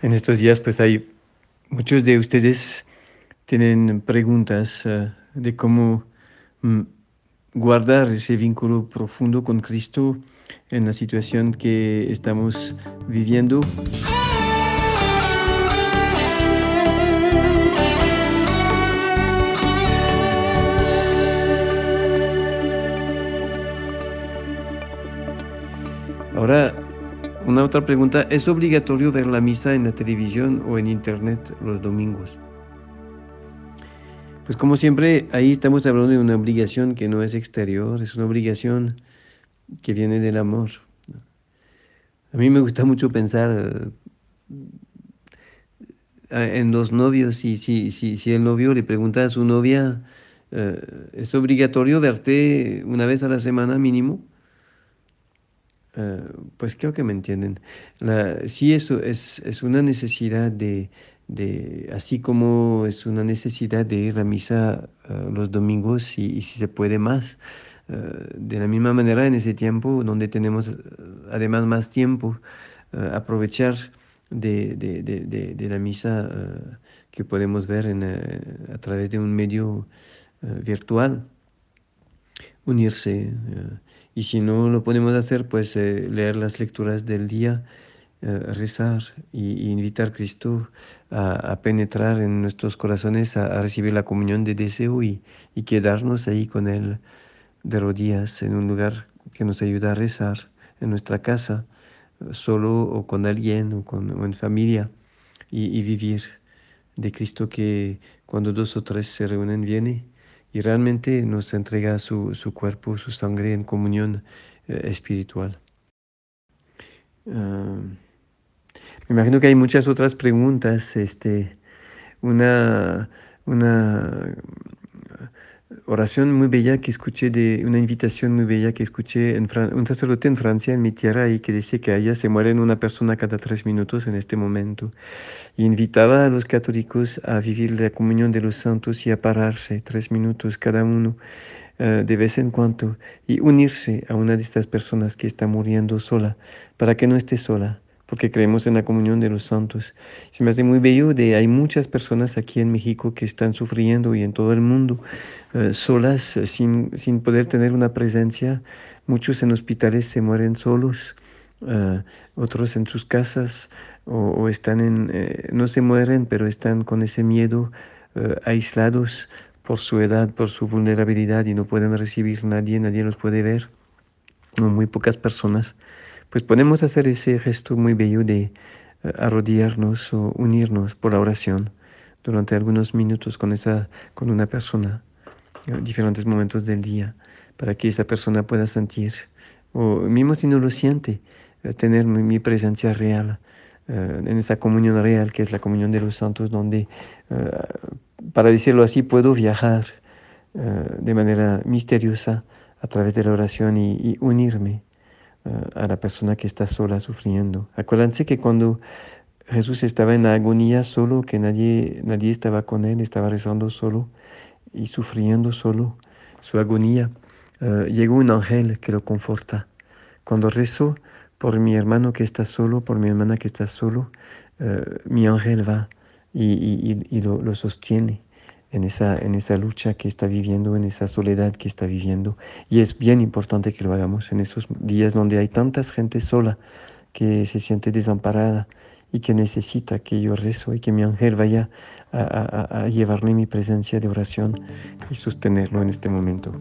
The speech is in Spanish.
En estos días pues hay muchos de ustedes tienen preguntas uh, de cómo mm, guardar ese vínculo profundo con Cristo en la situación que estamos viviendo. Ahora, una otra pregunta, ¿es obligatorio ver la misa en la televisión o en internet los domingos? Pues como siempre, ahí estamos hablando de una obligación que no es exterior, es una obligación que viene del amor. A mí me gusta mucho pensar eh, en los novios, si, si, si, si el novio le pregunta a su novia, eh, ¿es obligatorio verte una vez a la semana mínimo? Eh, pues creo que me entienden. Sí, eso es, una necesidad de, así como es una necesidad de ir a misa uh, los domingos y, si se puede más. Uh, de la misma manera, en ese tiempo donde tenemos además más tiempo, aprovechar de, la misa que podemos ver a través de un medio virtual unirse. Y si no lo podemos hacer, pues eh, leer las lecturas del día, uh, rezar y, invitar a Cristo a, a, penetrar en nuestros corazones, a, a, recibir la comunión de deseo y, y quedarnos ahí con Él de rodillas en un lugar que nos ayuda a rezar, en nuestra casa, solo o con alguien o, con, o en familia, y, y vivir de Cristo que cuando dos o tres se reúnen viene y realmente nos entrega su, su cuerpo, su sangre en comunión eh, espiritual. Me imagino que hay muchas otras preguntas. Este, una, una oración muy bella que escuché, de una invitación muy bella que escuché en Fran un sacerdote en Francia, en mi tierra, y que dice que allá se muere una persona cada tres minutos en este momento. Y invitaba a los católicos a vivir la comunión de los santos y a pararse tres minutos cada uno uh, de vez en cuando y unirse a una de estas personas que está muriendo sola, para que no esté sola porque creemos en la comunión de los santos. Se me hace muy bello de hay muchas personas aquí en México que están sufriendo y en todo el mundo uh, solas uh, sin, sin poder tener una presencia. Muchos en hospitales se mueren solos, uh, otros en sus casas o, o están en, eh, no se mueren, pero están con ese miedo, aislados por su edad, por su vulnerabilidad y no pueden recibir nadie, nadie los puede ver, muy pocas personas pues podemos hacer ese gesto muy bello de uh, arrodillarnos o unirnos por la oración durante algunos minutos con, esa, con una persona, en diferentes momentos del día, para que esa persona pueda sentir, o mismo si no lo siente, uh, tener mi, presencia real, en esa comunión real que es la comunión de los santos, donde, para decirlo así, puedo viajar de manera misteriosa a través de la oración y unirme a la persona que está sola sufriendo. Acuérdense que cuando Jesús estaba en agonía solo, que nadie, nadie estaba con él, estaba rezando solo y sufriendo solo su agonía, uh, llegó un ángel que lo conforta. Cuando rezo por mi hermano que está solo, por mi hermana que está solo, uh, mi ángel va y, y, y lo, lo sostiene en esa, en esa lucha que está viviendo, en esa soledad que está viviendo. Y es bien importante que lo hagamos en esos días donde hay tantas gente sola que se siente desamparada y que necesita que yo rezo y que mi ángel vaya a, a, a llevarle mi presencia de oración y sostenerlo en este momento.